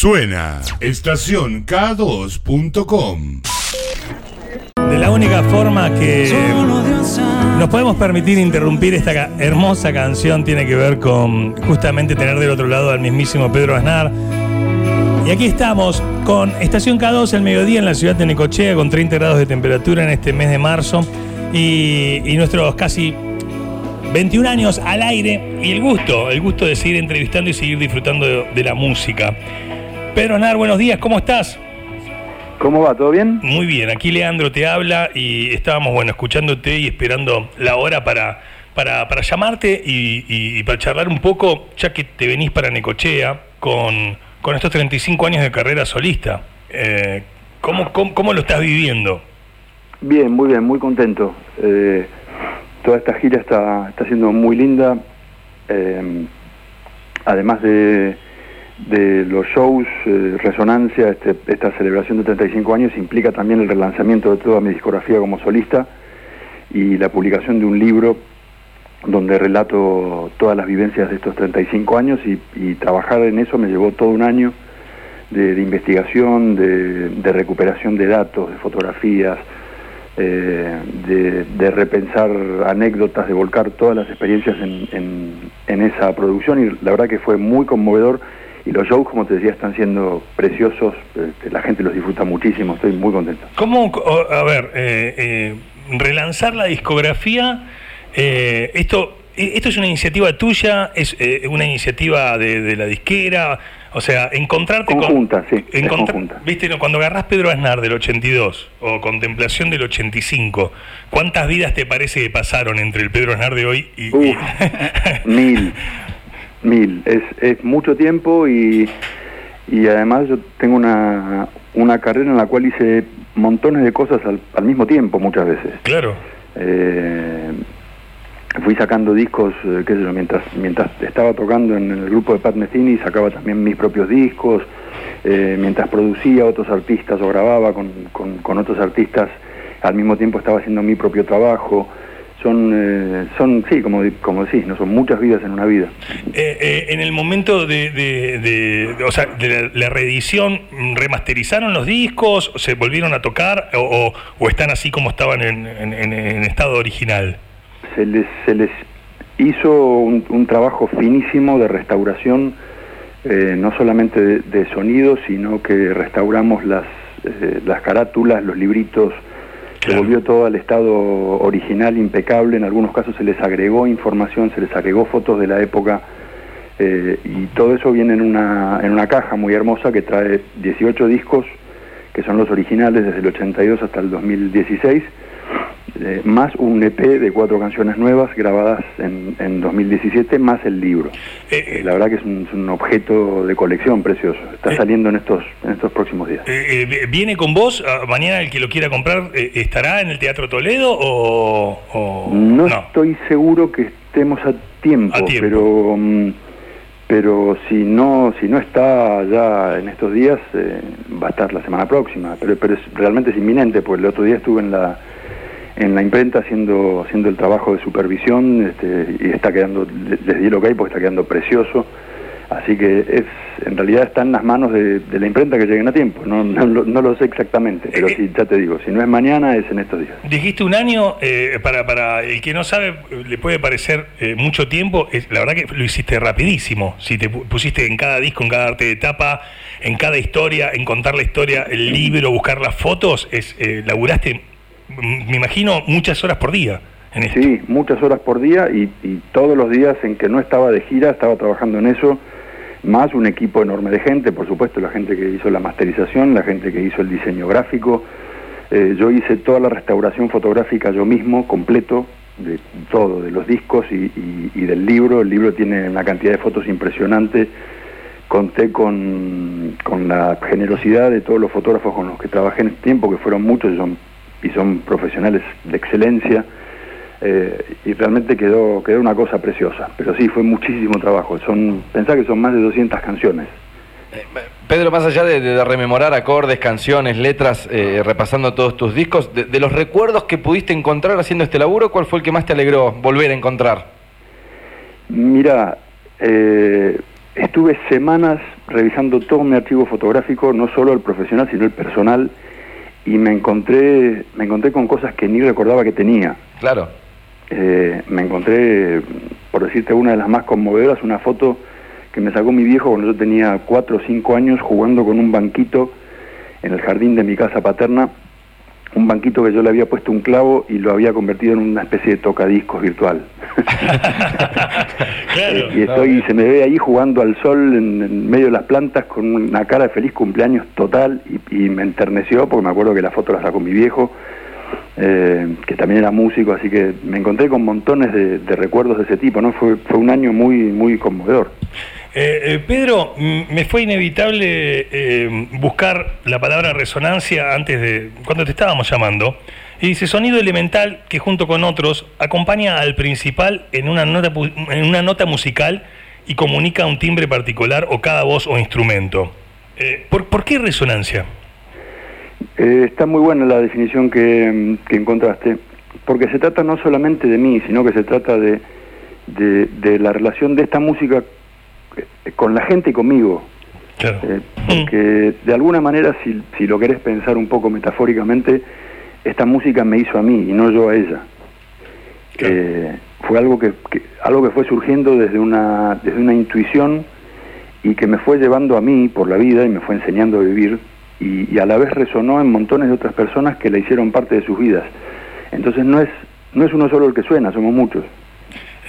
Suena estación K2.com. De la única forma que nos podemos permitir interrumpir esta hermosa canción tiene que ver con justamente tener del otro lado al mismísimo Pedro Aznar. Y aquí estamos con Estación K2 el mediodía en la ciudad de Necochea con 30 grados de temperatura en este mes de marzo y, nuestros casi 21 años al aire y el gusto, el gusto de seguir entrevistando y seguir disfrutando de la música. Pedro Aznar, buenos días, ¿cómo estás? ¿Cómo va? ¿Todo bien? Muy bien, aquí Leandro te habla y estábamos, bueno, escuchándote y esperando la hora para, para, para llamarte y, y- y para charlar un poco, ya que te venís para Necochea con, con estos 35 años de carrera solista. Eh, ¿cómo, cómo, cómo lo estás viviendo? Bien, muy bien, muy contento. Eh, toda esta gira está, está siendo muy linda. Eh, además de, de los shows, eh, Resonancia, este- esta celebración de 35 años implica también el relanzamiento de toda mi discografía como solista y la publicación de un libro donde relato todas las vivencias de estos 35 años y, trabajar en eso me llevó todo un año de, investigación, de, recuperación de datos, de fotografías, eh, de, repensar anécdotas, de volcar todas las experiencias en, en- en esa producción y la verdad que fue muy conmovedor y los shows, como te decía, están siendo preciosos, este, la gente los disfruta muchísimo, estoy muy contento. ¿Cómo, a ver, eh, eh, relanzar la discografía, eh, esto, eh, esto es una iniciativa tuya, es eh, una iniciativa de, de la disquera, o sea, encontrarte Conjunta, con... sí, es encontrar- conjunta. Viste, no, cuando agarrás Pedro Aznar del 82 o Contemplación del 85, ¿cuántas vidas te parece que pasaron entre el Pedro Aznar de hoy y... y- Uf, mil, mil. Es, es mucho tiempo y, y además yo tengo una, una carrera en la cual hice montones de cosas al, al mismo tiempo muchas veces. claro. Eh, fui sacando discos, eh, qué sé yo, mientras, mientras estaba tocando en el grupo de Pat Metheny, sacaba también mis propios discos, eh, mientras producía otros artistas o grababa con, con- con otros artistas, al mismo tiempo estaba haciendo mi propio trabajo. Son, eh, son sí, como, como decís, no son muchas vidas en una vida. Eh, eh, en el momento de, de- de- de- o sea, de la, la reedición, ¿remasterizaron los discos? ¿Se volvieron a tocar? ¿O, o- o están así como estaban en, en- en- en estado original? se les, se les hizo un, un trabajo finísimo de restauración, eh, no solamente de, sonido, sino que restauramos las, las carátulas, los libritos, Se volvió todo al estado original, impecable, en algunos casos se les agregó información, se les agregó fotos de la época, eh, y todo eso viene en una, en una caja muy hermosa que trae 18 discos, que son los originales desde el 82 hasta el 2016, eh, más un EP de cuatro canciones nuevas grabadas en, en 2017, más el libro. Eh, Eh, la verdad que es un, es un objeto de colección precioso. Está saliendo en estos, en estos próximos días. ¿Viene con vos? Ah, ¿Mañana el que lo quiera comprar estará en el Teatro Toledo o, o No, estoy seguro que estemos a tiempo, A tiempo. pero mm, pero si no si no está ya en estos días eh, va a estar la semana próxima. Pero pero es realmente es inminente, porque el otro día estuve en la en la imprenta haciendo haciendo el trabajo de supervisión este, y está quedando le- les di el ok porque está quedando precioso. Así que es en realidad está en las manos de, de la imprenta que lleguen a tiempo. No, no, lo- no lo sé exactamente, pero Eh, sí, ya te digo, si no es mañana es en estos días. Dijiste un año, eh, para, para el que no sabe, le puede parecer eh, mucho tiempo, es, la verdad que lo hiciste rapidísimo, si te pu- pusiste en cada disco, en cada arte de tapa, en cada historia, en contar la historia, el libro, buscar las fotos, es eh, laburaste, me imagino, muchas horas por día en. Sí, muchas horas por día y, y todos los días en que no estaba de gira estaba trabajando en eso, más un equipo enorme de gente, por supuesto la gente que hizo la masterización, la gente que hizo el diseño gráfico. Eh, yo hice toda la restauración fotográfica yo mismo, completo, de todo, de los discos y, del libro. El libro tiene una cantidad de fotos impresionante. Conté con, con la generosidad de todos los fotógrafos con los que trabajé en este tiempo, que fueron muchos son, y son profesionales de excelencia. Eh, y realmente quedó, quedó una cosa preciosa. Pero sí, fue muchísimo trabajo. Son, pensá que son más de 200 canciones. Pedro, más allá de, de rememorar acordes, canciones, letras, eh, repasando todos tus discos, de, de los recuerdos que pudiste encontrar haciendo este laburo, ¿cuál fue el que más te alegró volver a encontrar? Mira, eh, estuve semanas revisando todo mi archivo fotográfico, no solo el profesional, sino el personal, y me encontré, me encontré con cosas que ni recordaba que tenía. Claro. Eh, me encontré, por decirte una de las más conmovedoras, una foto que me sacó mi viejo cuando yo tenía cuatro o cinco años jugando con un banquito en el jardín de mi casa paterna un banquito que yo le había puesto un clavo y lo había convertido en una especie de tocadiscos virtual. y estoy, se me ve ahí jugando al sol en, medio de las plantas con una cara de feliz cumpleaños total y, me enterneció porque me acuerdo que la foto la sacó mi viejo, eh, que también era músico, así que me encontré con montones de, de recuerdos de ese tipo, ¿no? Fue, fue un año muy, muy conmovedor. Eh, eh, Pedro, me fue inevitable eh, buscar la palabra resonancia antes de cuando te estábamos llamando. Y dice sonido elemental que junto con otros acompaña al principal en una nota, en una nota musical y comunica un timbre particular o cada voz o instrumento. ¿por, qué resonancia? está muy buena la definición que, encontraste, porque se trata no solamente de mí, sino que se trata de, de la relación de esta música eh, con la gente y conmigo. Eh, porque de alguna manera, si, si, lo querés pensar un poco metafóricamente, esta música me hizo a mí y no yo a ella. Eh, fue algo que, algo que fue surgiendo desde una, desde una intuición y que me fue llevando a mí por la vida y me fue enseñando a vivir y, y, a la vez resonó en montones de otras personas que le hicieron parte de sus vidas. Entonces no es, no es uno solo el que suena, somos muchos.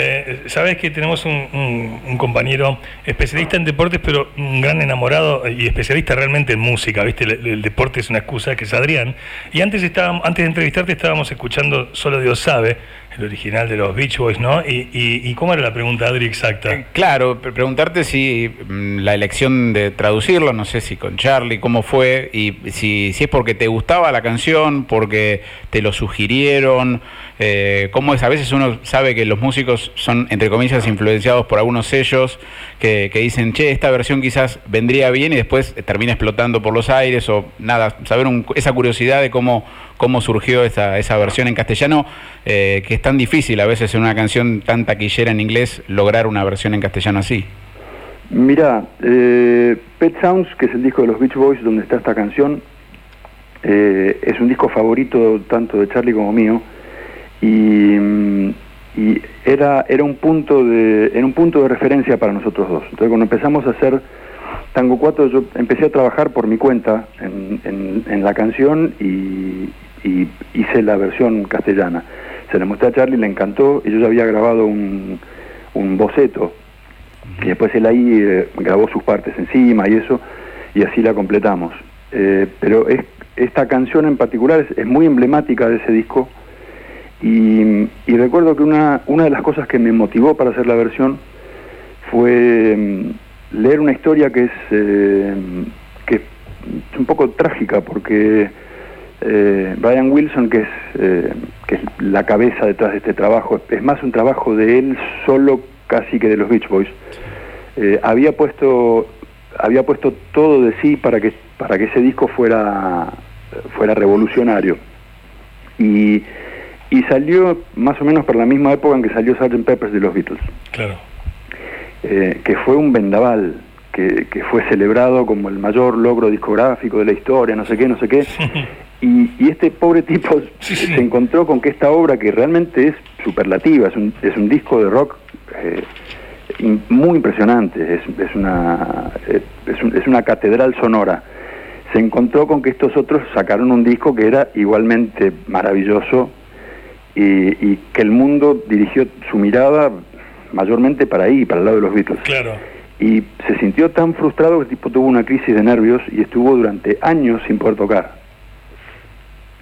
Eh, Sabes que tenemos un, compañero especialista en deportes, pero un gran enamorado y especialista realmente en música, ¿viste? El, deporte es una excusa, que es Adrián. Y antes, estábamos, antes de entrevistarte estábamos escuchando Solo Dios sabe, el original de los Beach Boys, ¿no? ¿Y, cómo era la pregunta, Adri, exacta? Eh, claro, preguntarte si mm, la elección de traducirlo, no sé si con Charlie, cómo fue, y si, si es porque te gustaba la canción, porque te lo sugirieron, eh, cómo es, a veces uno sabe que los músicos son, entre comillas, influenciados por algunos sellos que, dicen, che, esta versión quizás vendría bien y después termina explotando por los aires, o nada, saber esa curiosidad de cómo, cómo surgió esa, esa versión en castellano, eh, que es tan difícil a veces en una canción tan taquillera en inglés lograr una versión en castellano así. Mira, eh, Pet Sounds, que es el disco de los Beach Boys donde está esta canción, eh, es un disco favorito tanto de Charlie como mío y, era, era, un punto de, era un punto de referencia para nosotros dos. Entonces cuando empezamos a hacer Tango 4 yo empecé a trabajar por mi cuenta en, la canción y, hice la versión castellana. Se la mostré a Charlie, le encantó y yo ya había grabado un, boceto y después él ahí eh, grabó sus partes encima y eso y así la completamos. Eh, pero es, esta canción en particular es, es muy emblemática de ese disco y, recuerdo que una, una de las cosas que me motivó para hacer la versión fue mm, leer una historia que es, eh, que es un poco trágica porque eh, Brian Wilson, que es, eh, que es la cabeza detrás de este trabajo, es más un trabajo de él solo casi que de los Beach Boys, había puesto había puesto todo de sí para que para que ese disco fuera fuera revolucionario y y salió más o menos por la misma época en que salió Sgt. Peppers de los Beatles. Claro. Eh, que fue un vendaval, que, que, fue celebrado como el mayor logro discográfico de la historia, no sé qué, no sé qué. Y, y este pobre tipo se encontró con que esta obra, que realmente es superlativa, es un, es un disco de rock eh, muy impresionante, es, es una, es, es una catedral sonora se encontró con que estos otros sacaron un disco que era igualmente maravilloso, y, que el mundo dirigió su mirada mayormente para ahí, para el lado de los Beatles. Claro. Y se sintió tan frustrado que el tipo tuvo una crisis de nervios y estuvo durante años sin poder tocar.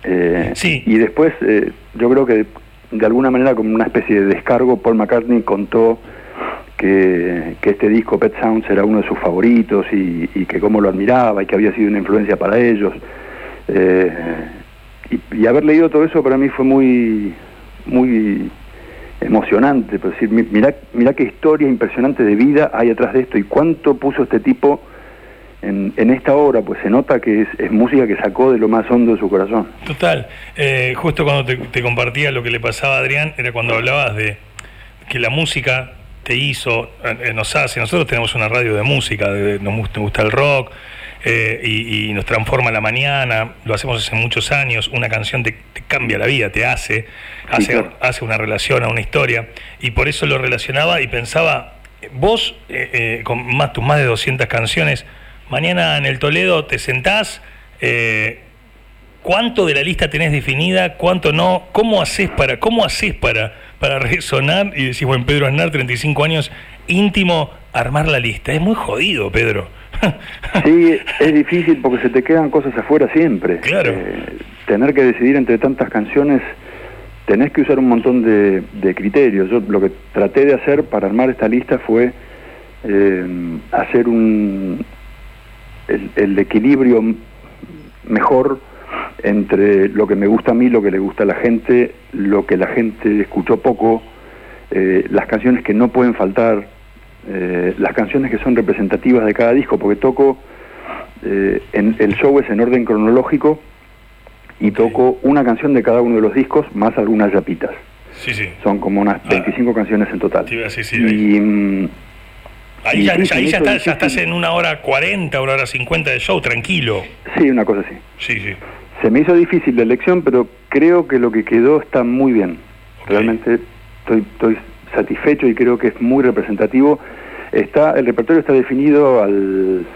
Eh, sí. Y después, eh, yo creo que de, alguna manera, como una especie de descargo, Paul McCartney contó que, este disco Pet Sounds era uno de sus favoritos y, que cómo lo admiraba y que había sido una influencia para ellos. Eh, y, haber leído todo eso para mí fue muy, muy emocionante, por decir, mira, mira qué historia impresionante de vida hay atrás de esto y cuánto puso este tipo en, en esta obra, pues se nota que es, es, música que sacó de lo más hondo de su corazón. Total, eh, justo cuando te, te, compartía lo que le pasaba a Adrián, era cuando hablabas de que la música te hizo, eh, nos hace. Nosotros tenemos una radio de música, de- nos, gusta, nos gusta el rock eh, y, y nos transforma la mañana. Lo hacemos hace muchos años. Una canción te, te cambia la vida, te hace, hace, claro. hace una relación, a una historia. Y por eso lo relacionaba y pensaba, vos eh, eh, con más, tus más de 200 canciones, mañana en el Toledo te sentás. eh, ¿Cuánto de la lista tenés definida? ¿Cuánto no? ¿Cómo haces para, cómo haces para, para resonar y decís, bueno, Pedro Aznar, 35 años, íntimo, armar la lista? Es muy jodido, Pedro. Sí, es difícil porque se te quedan cosas afuera siempre. Claro. Eh, tener que decidir entre tantas canciones, tenés que usar un montón de, de criterios. Yo lo que traté de hacer para armar esta lista fue eh, hacer un el, el equilibrio mejor entre lo que me gusta a mí, lo que le gusta a la gente, lo que la gente escuchó poco, eh, las canciones que no pueden faltar, eh, las canciones que son representativas de cada disco, porque toco, eh, en, el show es en orden cronológico y toco una canción de cada uno de los discos más algunas yapitas. sí, sí. Son como unas Ah. 25 canciones en total. Decir, sí, y, Ahí, ya, ahí ya, estás, ya en una hora 40, una hora 50 de show, tranquilo. sí, una cosa así. Sí, sí. Se me hizo difícil la elección, pero creo que lo que quedó está muy bien. Realmente estoy, estoy satisfecho y creo que es muy representativo. Está El repertorio está definido al,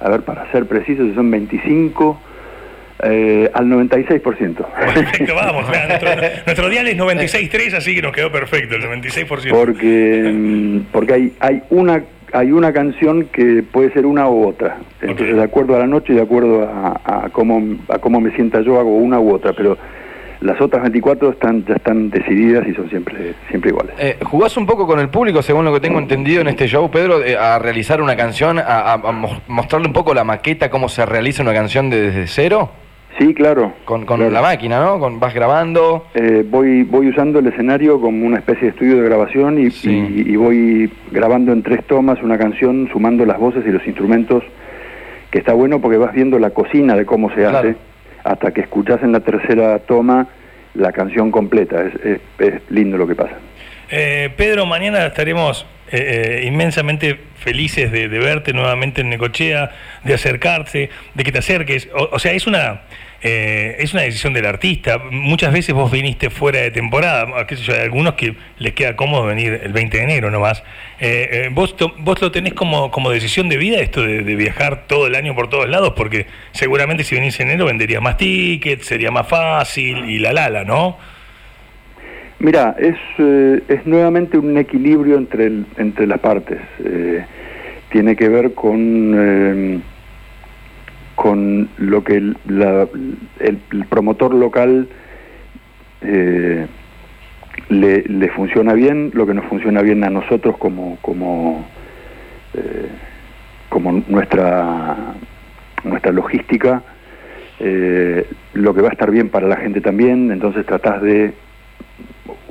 a ver, para ser precisos, son 25 eh, al 96%. Perfecto, vamos. mira, nuestro, nuestro dial es 96.3, así que nos quedó perfecto, el 96%. porque porque hay hay una hay una canción que puede ser una u otra. Entonces de acuerdo a la noche y de acuerdo a, a cómo a cómo me sienta yo hago una u otra pero las otras 24 están ya están decididas y son siempre siempre iguales. Eh, ¿Jugás un poco con el público, según lo que tengo entendido en este show, Pedro, eh, a realizar una canción, a, a- a mo- mostrarle un poco la maqueta, cómo se realiza una canción de- desde cero? Sí claro Con, con claro. la máquina, ¿no? Con, vas grabando. Eh, voy voy usando el escenario como una especie de estudio de grabación y, Sí. y- y voy grabando en tres tomas una canción sumando las voces y los instrumentos que está bueno porque vas viendo la cocina de cómo se Claro. hace hasta que escuchas en la tercera toma la canción completa es, es- es lindo lo que pasa Eh, Pedro, mañana estaremos eh, eh, inmensamente felices de, verte nuevamente en Necochea, de acercarte, de que te acerques. O, o sea, es una eh, es una decisión del artista. Muchas veces vos viniste fuera de temporada. Qué hay algunos que les queda cómodo venir el 20 de enero nomás. Eh, eh, vos, to- vos lo tenés como, como decisión de vida esto de, viajar todo el año por todos lados, porque seguramente si venís en enero vendería más tickets, sería más fácil y la lala, ¿no? Mira, es, eh, es nuevamente un equilibrio entre, entre las partes. Eh, tiene que ver con, eh, con lo que el, promotor local le, funciona bien, lo que nos funciona bien a nosotros como, como, como nuestra, nuestra logística, lo que va a estar bien para la gente también, entonces tratás de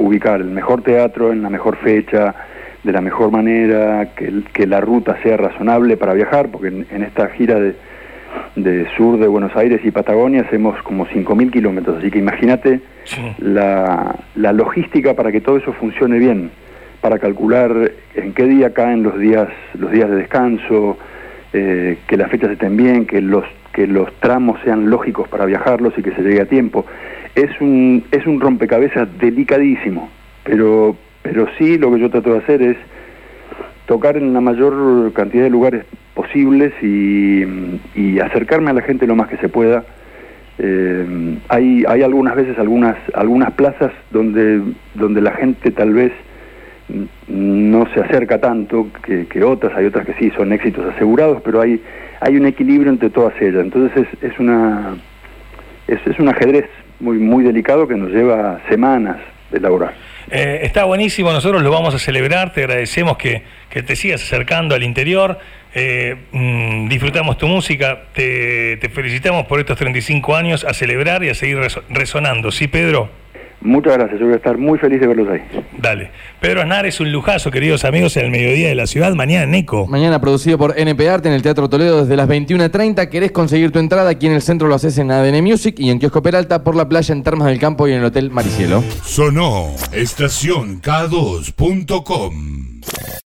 ubicar el mejor teatro en la mejor fecha, de la mejor manera, que, que la ruta sea razonable para viajar, porque en, en esta gira de, de sur de Buenos Aires y Patagonia hacemos como 5.000 kilómetros, así que imagínate Sí. la, la logística para que todo eso funcione bien, para calcular en qué día caen los días, los días de descanso, eh, que las fechas estén bien, que los, que los tramos sean lógicos para viajarlos y que se llegue a tiempo. Es un, es un rompecabezas delicadísimo, pero, pero sí lo que yo trato de hacer es tocar en la mayor cantidad de lugares posibles y, y acercarme a la gente lo más que se pueda. Eh, hay, hay algunas veces algunas, algunas plazas donde, donde la gente tal vez no se acerca tanto que, que otras, hay otras que sí son éxitos asegurados, pero hay, hay un equilibrio entre todas ellas. Entonces es, es, una, es, es un ajedrez muy, muy delicado que nos lleva semanas de elaborar. Eh, está buenísimo, nosotros lo vamos a celebrar, te agradecemos que, que te sigas acercando al interior, eh, mm, disfrutamos tu música, te, felicitamos por estos 35 años, a celebrar y a seguir reso- resonando, ¿sí Pedro? Muchas gracias, yo voy a estar muy feliz de verlos ahí. Dale. Pedro Aznar es un lujazo, queridos amigos, en el mediodía de la ciudad, mañana en Eco. Mañana producido por NP Arte en el Teatro Toledo desde las 21.30. ¿Querés conseguir tu entrada? Aquí en el centro lo haces en ADN Music y en Kiosco Peralta por la playa en Termas del Campo y en el Hotel Maricielo. Sonó estación K2.com.